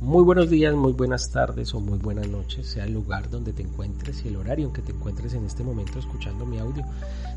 Muy buenos días, muy buenas tardes o muy buenas noches, sea el lugar donde te encuentres y el horario en que te encuentres en este momento escuchando mi audio.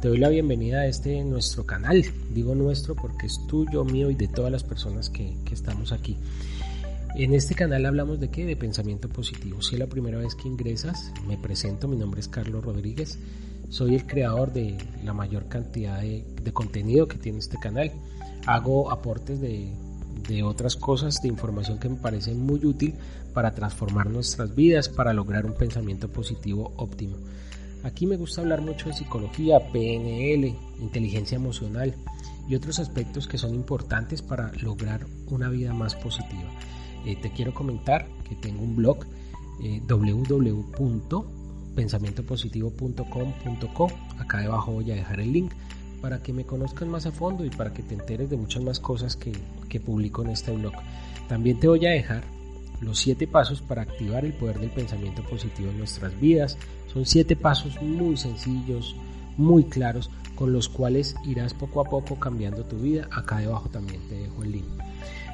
Te doy la bienvenida a este nuestro canal. Digo nuestro porque es tuyo, mío y de todas las personas que, que estamos aquí. En este canal hablamos de qué? De pensamiento positivo. Si es la primera vez que ingresas, me presento, mi nombre es Carlos Rodríguez. Soy el creador de la mayor cantidad de, de contenido que tiene este canal. Hago aportes de de otras cosas de información que me parece muy útil para transformar nuestras vidas, para lograr un pensamiento positivo óptimo. Aquí me gusta hablar mucho de psicología, PNL, inteligencia emocional y otros aspectos que son importantes para lograr una vida más positiva. Eh, te quiero comentar que tengo un blog eh, www.pensamientopositivo.com.co. Acá debajo voy a dejar el link para que me conozcan más a fondo y para que te enteres de muchas más cosas que, que publico en este blog. También te voy a dejar los siete pasos para activar el poder del pensamiento positivo en nuestras vidas. Son siete pasos muy sencillos, muy claros, con los cuales irás poco a poco cambiando tu vida. Acá debajo también te dejo el link.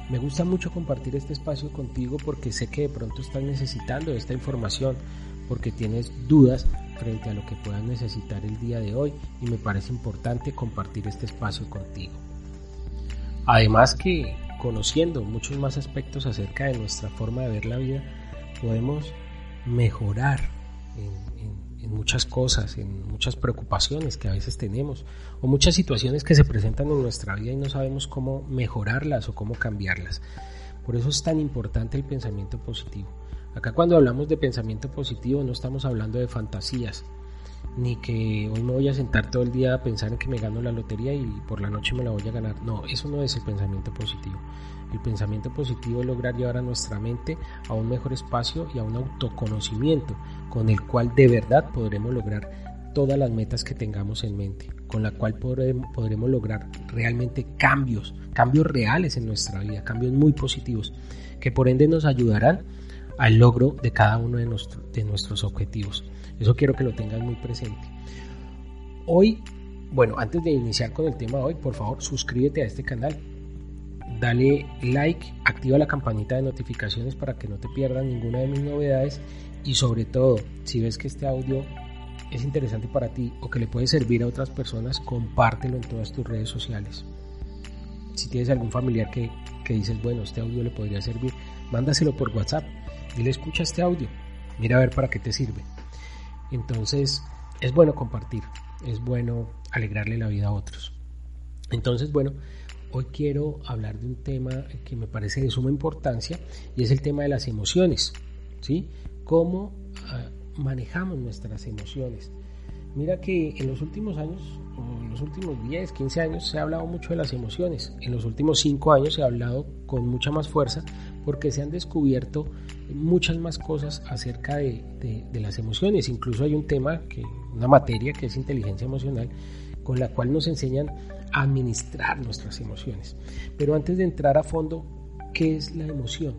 Me gusta mucho compartir este espacio contigo porque sé que de pronto estás necesitando esta información, porque tienes dudas frente a lo que puedas necesitar el día de hoy y me parece importante compartir este espacio contigo. Además que conociendo muchos más aspectos acerca de nuestra forma de ver la vida, podemos mejorar en, muchas cosas, en muchas preocupaciones que a veces tenemos o muchas situaciones que se presentan en nuestra vida y no sabemos cómo mejorarlas o cómo cambiarlas. Por eso es tan importante el pensamiento positivo. Acá cuando hablamos de pensamiento positivo no estamos hablando de fantasías, ni que hoy me voy a sentar todo el día a pensar en que me gano la lotería y por la noche me la voy a ganar. No, eso no es el pensamiento positivo. El pensamiento positivo es lograr llevar a nuestra mente a un mejor espacio y a un autoconocimiento con el cual de verdad podremos lograr todas las metas que tengamos en mente, con la cual podremos, lograr realmente cambios, cambios reales en nuestra vida, cambios muy positivos, que por ende nos ayudarán al logro de cada uno de, de nuestros objetivos. Eso quiero que lo tengas muy presente. Hoy, bueno, antes de iniciar con el tema de hoy, por favor suscríbete a este canal, dale like, activa la campanita de notificaciones para que no te pierdas ninguna de mis novedades y sobre todo, si ves que este audio es interesante para ti o que le puede servir a otras personas, compártelo en todas tus redes sociales. Si tienes algún familiar que, que dices, bueno, este audio le podría servir, mándaselo por WhatsApp Dile, escucha este audio, mira a ver para qué te sirve. Entonces, es bueno compartir, es bueno alegrarle la vida a otros. Entonces, bueno, hoy quiero hablar de un tema que me parece de suma importancia y es el tema de las emociones, ¿sí? Cómo ah, manejamos nuestras emociones. Mira que en los últimos años, en los últimos 10, 15 años, se ha hablado mucho de las emociones. En los últimos 5 años se ha hablado con mucha más fuerza porque se han descubierto muchas más cosas acerca de, las emociones. Incluso hay un tema, una materia que es inteligencia emocional, con la cual nos enseñan a administrar nuestras emociones. Pero antes de entrar a fondo, ¿qué es la emoción?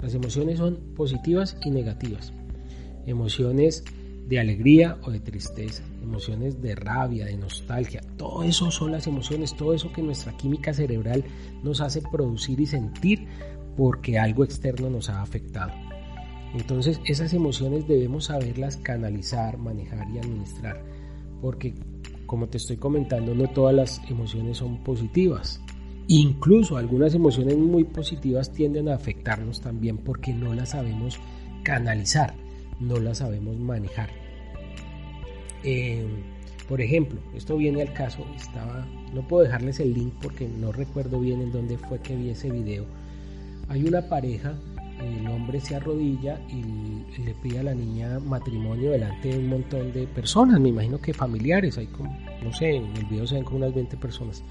Las emociones son positivas y negativas. Emociones de alegría o de tristeza, emociones de rabia, de nostalgia, todo eso son las emociones, todo eso que nuestra química cerebral nos hace producir y sentir porque algo externo nos ha afectado. Entonces esas emociones debemos saberlas canalizar, manejar y administrar, porque como te estoy comentando, no todas las emociones son positivas. Incluso algunas emociones muy positivas tienden a afectarnos también porque no las sabemos canalizar, no las sabemos manejar. Eh, por ejemplo, esto viene al caso, estaba, no puedo dejarles el link porque no recuerdo bien en dónde fue que vi ese video, hay una pareja, el hombre se arrodilla y le pide a la niña matrimonio delante de un montón de personas, me imagino que familiares, hay como, no sé, en el video se ven como unas 20 personas.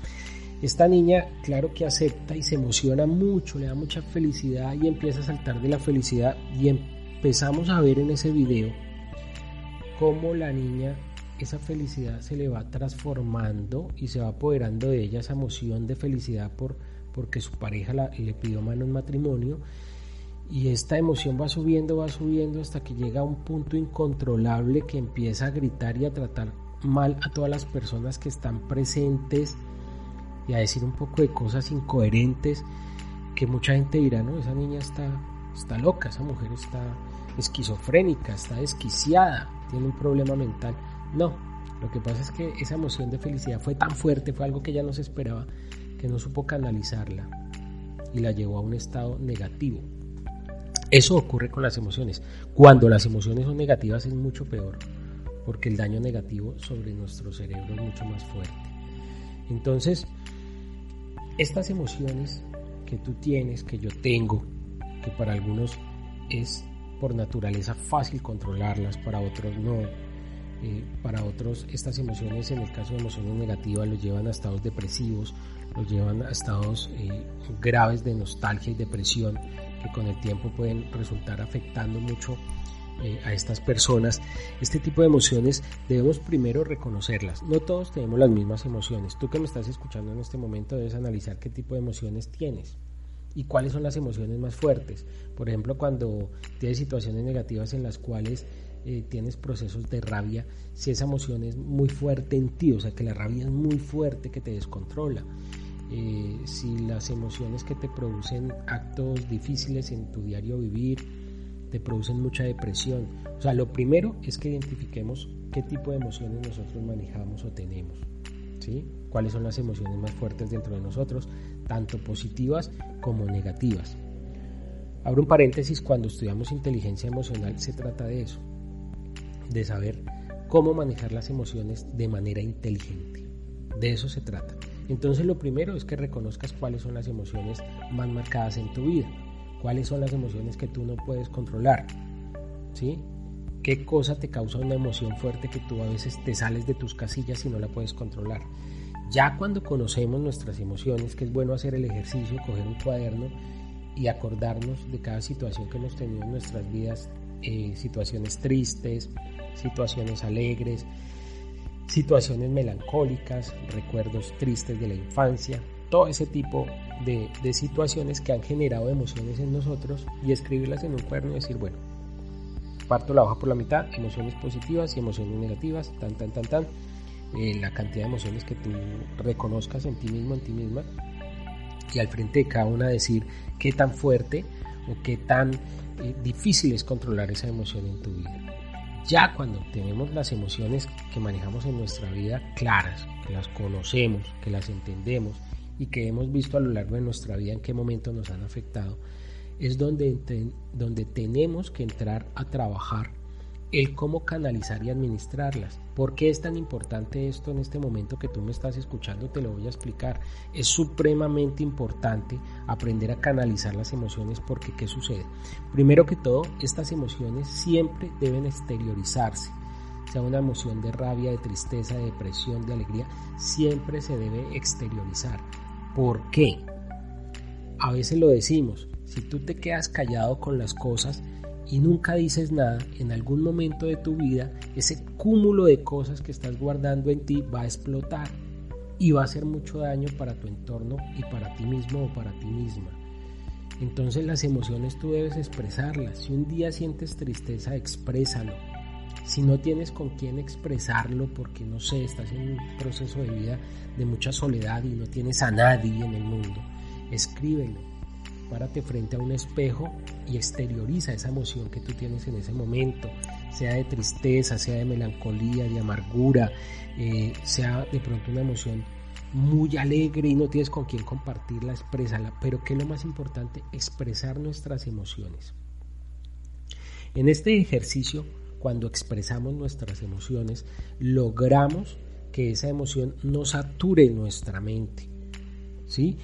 Esta niña, claro que acepta y se emociona mucho, le da mucha felicidad y empieza a saltar de la felicidad y empezamos a ver en ese video cómo la niña, esa felicidad se le va transformando y se va apoderando de ella esa emoción de felicidad por porque su pareja le pidió mano en matrimonio y esta emoción va subiendo, va subiendo hasta que llega a un punto incontrolable que empieza a gritar y a tratar mal a todas las personas que están presentes y a decir un poco de cosas incoherentes que mucha gente dirá, no, esa niña está está loca, esa mujer está esquizofrénica, está desquiciada, tiene un problema mental. No, lo que pasa es que esa emoción de felicidad fue tan fuerte, fue algo que ella no se esperaba, que no supo canalizarla y la llevó a un estado negativo. Eso ocurre con las emociones. Cuando las emociones son negativas es mucho peor, porque el daño negativo sobre nuestro cerebro es mucho más fuerte. Entonces, estas emociones que tú tienes, que yo tengo, que para algunos es por naturaleza fácil controlarlas, para otros no. Eh, para otros estas emociones, en el caso de emociones negativas, los llevan a estados depresivos, los llevan a estados eh, graves de nostalgia y depresión que con el tiempo pueden resultar afectando mucho eh, a estas personas. Este tipo de emociones debemos primero reconocerlas. No todos tenemos las mismas emociones. Tú que me estás escuchando en este momento debes analizar qué tipo de emociones tienes y cuáles son las emociones más fuertes. Por ejemplo, cuando tienes situaciones negativas en las cuales eh, tienes procesos de rabia, si esa emoción es muy fuerte en ti, o sea que la rabia es muy fuerte, que te descontrola. Eh, si las emociones que te producen actos difíciles en tu diario vivir, te producen mucha depresión. O sea, lo primero es que identifiquemos qué tipo de emociones nosotros manejamos o tenemos. ¿sí? Cuáles son las emociones más fuertes dentro de nosotros, tanto positivas como negativas. Abro un paréntesis, cuando estudiamos inteligencia emocional se trata de eso, de saber cómo manejar las emociones de manera inteligente. De eso se trata. Entonces lo primero es que reconozcas cuáles son las emociones más marcadas en tu vida, cuáles son las emociones que tú no puedes controlar, ¿sí? ¿Qué cosa te causa una emoción fuerte que tú a veces te sales de tus casillas y no la puedes controlar? Ya cuando conocemos nuestras emociones, que es bueno hacer el ejercicio, coger un cuaderno y acordarnos de cada situación que hemos tenido en nuestras vidas, eh, situaciones tristes, situaciones alegres, situaciones melancólicas, recuerdos tristes de la infancia, todo ese tipo de, situaciones que han generado emociones en nosotros y escribirlas en un cuaderno y decir, bueno, parto la hoja por la mitad, emociones positivas y emociones negativas, tan, tan, tan, tan, eh, la cantidad de emociones que tú reconozcas en ti mismo, en ti misma, y al frente de cada una decir qué tan fuerte o qué tan eh, difícil es controlar esa emoción en tu vida. Ya cuando tenemos las emociones que manejamos en nuestra vida claras, que las conocemos, que las entendemos y que hemos visto a lo largo de nuestra vida en qué momento nos han afectado, es donde, donde tenemos que entrar a trabajar el cómo canalizar y administrarlas. ¿Por qué es tan importante esto en este momento que tú me estás escuchando? Te lo voy a explicar. Es supremamente importante aprender a canalizar las emociones porque ¿qué sucede? Primero que todo, estas emociones siempre deben exteriorizarse. Sea una emoción de rabia, de tristeza, de depresión, de alegría, siempre se debe exteriorizar. ¿Por qué? A veces lo decimos, si tú te quedas callado con las cosas, y nunca dices nada, en algún momento de tu vida ese cúmulo de cosas que estás guardando en ti va a explotar y va a hacer mucho daño para tu entorno y para ti mismo o para ti misma. Entonces las emociones tú debes expresarlas. Si un día sientes tristeza, exprésalo. Si no tienes con quién expresarlo porque no sé, estás en un proceso de vida de mucha soledad y no tienes a nadie en el mundo, escríbelo párate frente a un espejo y exterioriza esa emoción que tú tienes en ese momento, sea de tristeza, sea de melancolía, de amargura, eh, sea de pronto una emoción muy alegre y no tienes con quién compartirla, exprésala. Pero ¿qué es lo más importante? Expresar nuestras emociones. En este ejercicio, cuando expresamos nuestras emociones, logramos que esa emoción no sature nuestra mente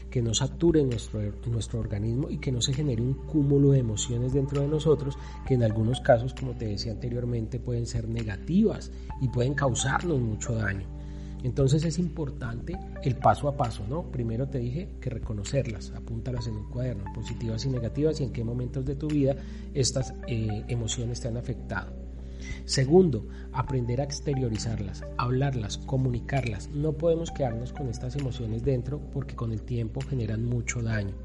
que no sature nuestro, nuestro organismo y que no se genere un cúmulo de emociones dentro de nosotros que en algunos casos, como te decía anteriormente, pueden ser negativas y pueden causarnos mucho daño. Entonces es importante el paso a paso, ¿no? Primero te dije que reconocerlas, apúntalas en un cuaderno, positivas y negativas y en qué momentos de tu vida estas eh, emociones te han afectado. Segundo, aprender a exteriorizarlas, hablarlas, comunicarlas. No podemos quedarnos con estas emociones dentro porque con el tiempo generan mucho daño.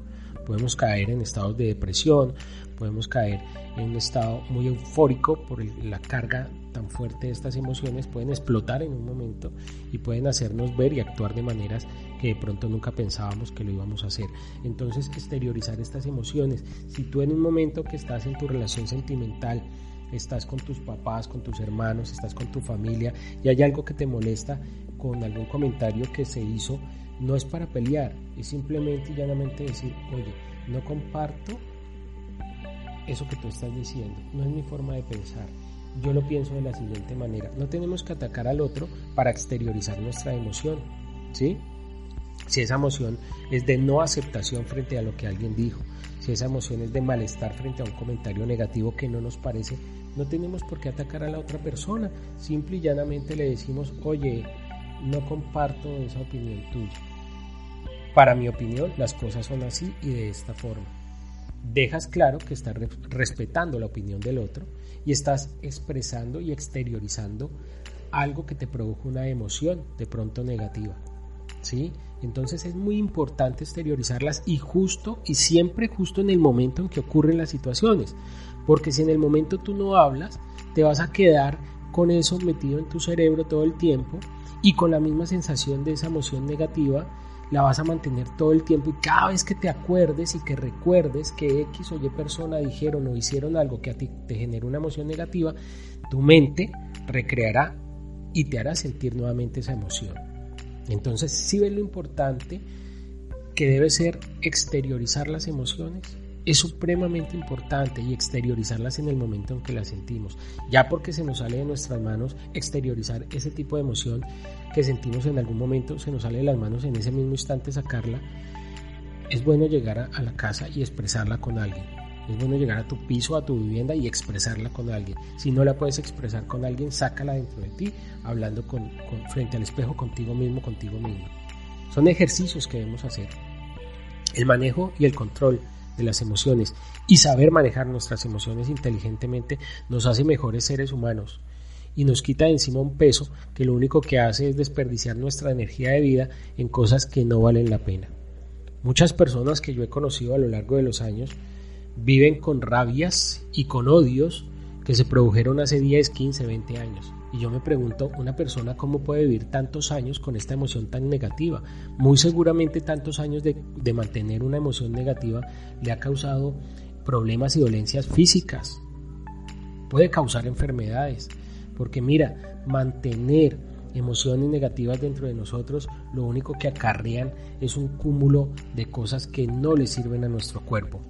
Podemos caer en estados de depresión, podemos caer en un estado muy eufórico por la carga tan fuerte de estas emociones, pueden explotar en un momento y pueden hacernos ver y actuar de maneras que de pronto nunca pensábamos que lo íbamos a hacer. Entonces, exteriorizar estas emociones. Si tú en un momento que estás en tu relación sentimental, estás con tus papás, con tus hermanos, estás con tu familia y hay algo que te molesta con algún comentario que se hizo, no es para pelear, es simplemente y llanamente decir, oye, no comparto eso que tú estás diciendo, no es mi forma de pensar. Yo lo pienso de la siguiente manera, no tenemos que atacar al otro para exteriorizar nuestra emoción, ¿sí? Si esa emoción es de no aceptación frente a lo que alguien dijo, si esa emoción es de malestar frente a un comentario negativo que no nos parece, no tenemos por qué atacar a la otra persona. Simple y llanamente le decimos, oye, no comparto esa opinión tuya. Para mi opinión, las cosas son así y de esta forma. Dejas claro que estás respetando la opinión del otro y estás expresando y exteriorizando algo que te produjo una emoción de pronto negativa. ¿Sí? Entonces es muy importante exteriorizarlas y justo y siempre justo en el momento en que ocurren las situaciones. Porque si en el momento tú no hablas, te vas a quedar con eso metido en tu cerebro todo el tiempo y con la misma sensación de esa emoción negativa la vas a mantener todo el tiempo y cada vez que te acuerdes y que recuerdes que X o Y persona dijeron o hicieron algo que a ti te genera una emoción negativa, tu mente recreará y te hará sentir nuevamente esa emoción. Entonces, si ves lo importante que debe ser exteriorizar las emociones, es supremamente importante y exteriorizarlas en el momento en que las sentimos. Ya porque se nos sale de nuestras manos exteriorizar ese tipo de emoción que sentimos en algún momento, se nos sale de las manos en ese mismo instante sacarla, es bueno llegar a, la casa y expresarla con alguien. Es bueno llegar a tu piso, a tu vivienda y expresarla con alguien. Si no la puedes expresar con alguien, sácala dentro de ti, hablando con, frente al espejo contigo mismo, contigo mismo. Son ejercicios que debemos hacer. El manejo y el control de las emociones y saber manejar nuestras emociones inteligentemente nos hace mejores seres humanos y nos quita de encima un peso que lo único que hace es desperdiciar nuestra energía de vida en cosas que no valen la pena. Muchas personas que yo he conocido a lo largo de los años viven con rabias y con odios que se produjeron hace 10, 15, 20 años. Y yo me pregunto, una persona cómo puede vivir tantos años con esta emoción tan negativa. Muy seguramente tantos años de, de mantener una emoción negativa le ha causado problemas y dolencias físicas. Puede causar enfermedades. Porque mira, mantener emociones negativas dentro de nosotros lo único que acarrean es un cúmulo de cosas que no le sirven a nuestro cuerpo.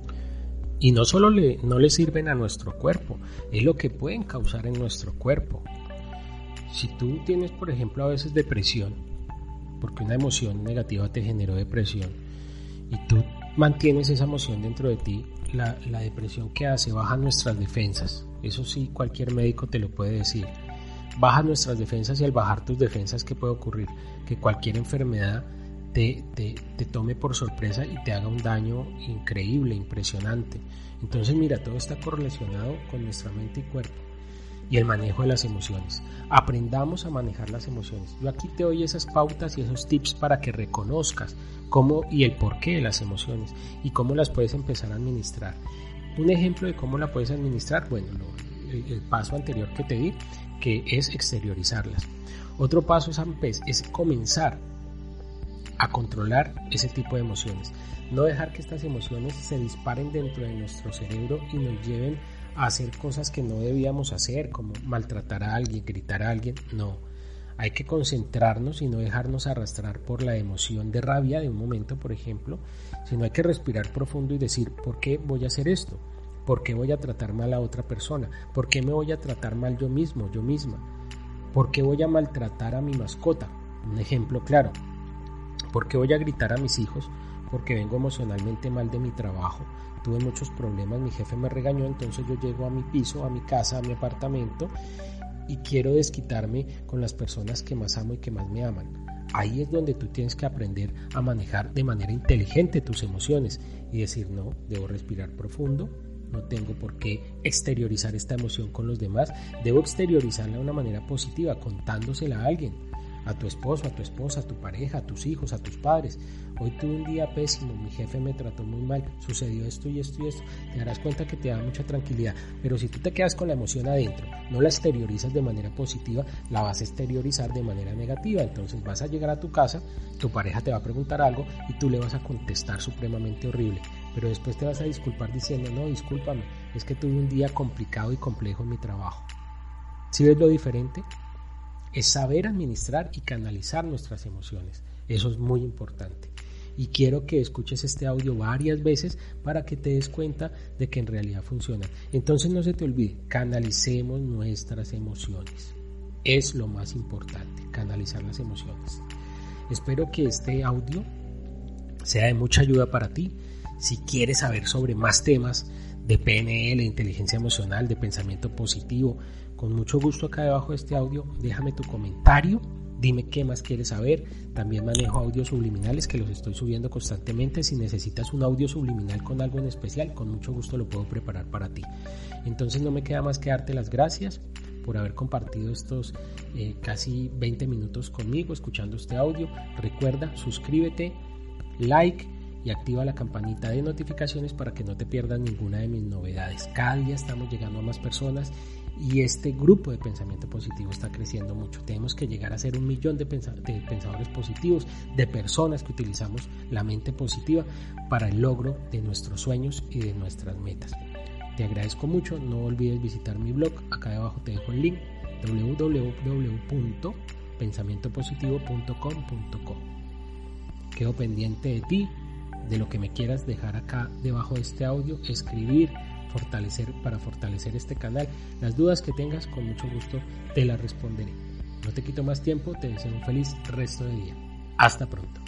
Y no solo le, no le sirven a nuestro cuerpo, es lo que pueden causar en nuestro cuerpo. Si tú tienes, por ejemplo, a veces depresión, porque una emoción negativa te generó depresión, y tú mantienes esa emoción dentro de ti, la, la depresión que hace baja nuestras defensas. Eso sí, cualquier médico te lo puede decir. Baja nuestras defensas y al bajar tus defensas, ¿qué puede ocurrir? Que cualquier enfermedad te, te, tome por sorpresa y te haga un daño increíble, impresionante. Entonces mira, todo está correlacionado con nuestra mente y cuerpo y el manejo de las emociones. Aprendamos a manejar las emociones. Yo aquí te doy esas pautas y esos tips para que reconozcas cómo y el porqué de las emociones y cómo las puedes empezar a administrar. Un ejemplo de cómo la puedes administrar, bueno, el, paso anterior que te di, que es exteriorizarlas. Otro paso es, es comenzar a controlar ese tipo de emociones. No dejar que estas emociones se disparen dentro de nuestro cerebro y nos lleven a hacer cosas que no debíamos hacer, como maltratar a alguien, gritar a alguien. No, hay que concentrarnos y no dejarnos arrastrar por la emoción de rabia de un momento, por ejemplo, sino hay que respirar profundo y decir, ¿por qué voy a hacer esto? ¿Por qué voy a tratar mal a otra persona? ¿Por qué me voy a tratar mal yo mismo, yo misma? ¿Por qué voy a maltratar a mi mascota? Un ejemplo claro. ¿Por qué voy a gritar a mis hijos? Porque vengo emocionalmente mal de mi trabajo. Tuve muchos problemas, mi jefe me regañó, entonces yo llego a mi piso, a mi casa, a mi apartamento y quiero desquitarme con las personas que más amo y que más me aman. Ahí es donde tú tienes que aprender a manejar de manera inteligente tus emociones y decir, no, debo respirar profundo, no tengo por qué exteriorizar esta emoción con los demás, debo exteriorizarla de una manera positiva, contándosela a alguien a tu esposo, a tu esposa, a tu pareja, a tus hijos, a tus padres. Hoy tuve un día pésimo, mi jefe me trató muy mal, sucedió esto y esto y esto. Te darás cuenta que te da mucha tranquilidad. Pero si tú te quedas con la emoción adentro, no la exteriorizas de manera positiva, la vas a exteriorizar de manera negativa. Entonces vas a llegar a tu casa, tu pareja te va a preguntar algo y tú le vas a contestar supremamente horrible. Pero después te vas a disculpar diciendo, no, discúlpame, es que tuve un día complicado y complejo en mi trabajo. ¿Si ves lo diferente? Es saber administrar y canalizar nuestras emociones. Eso es muy importante. Y quiero que escuches este audio varias veces para que te des cuenta de que en realidad funciona. Entonces no se te olvide, canalicemos nuestras emociones. Es lo más importante, canalizar las emociones. Espero que este audio sea de mucha ayuda para ti. Si quieres saber sobre más temas de PNL, de inteligencia emocional, de pensamiento positivo, con mucho gusto acá debajo de este audio, déjame tu comentario, dime qué más quieres saber. También manejo audios subliminales que los estoy subiendo constantemente. Si necesitas un audio subliminal con algo en especial, con mucho gusto lo puedo preparar para ti. Entonces no me queda más que darte las gracias por haber compartido estos eh, casi 20 minutos conmigo escuchando este audio. Recuerda, suscríbete, like y activa la campanita de notificaciones para que no te pierdas ninguna de mis novedades. Cada día estamos llegando a más personas y este grupo de pensamiento positivo está creciendo mucho. Tenemos que llegar a ser un millón de, pensadores positivos, de personas que utilizamos la mente positiva para el logro de nuestros sueños y de nuestras metas. Te agradezco mucho, no olvides visitar mi blog, acá debajo te dejo el link www.pensamientopositivo.com.co. Quedo pendiente de ti, de lo que me quieras dejar acá debajo de este audio, escribir, fortalecer, para fortalecer este canal. Las dudas que tengas, con mucho gusto te las responderé. No te quito más tiempo, te deseo un feliz resto de día. Hasta pronto.